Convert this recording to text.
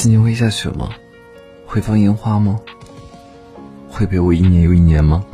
今年会下雪吗？会放烟花吗？会陪我一年又一年吗？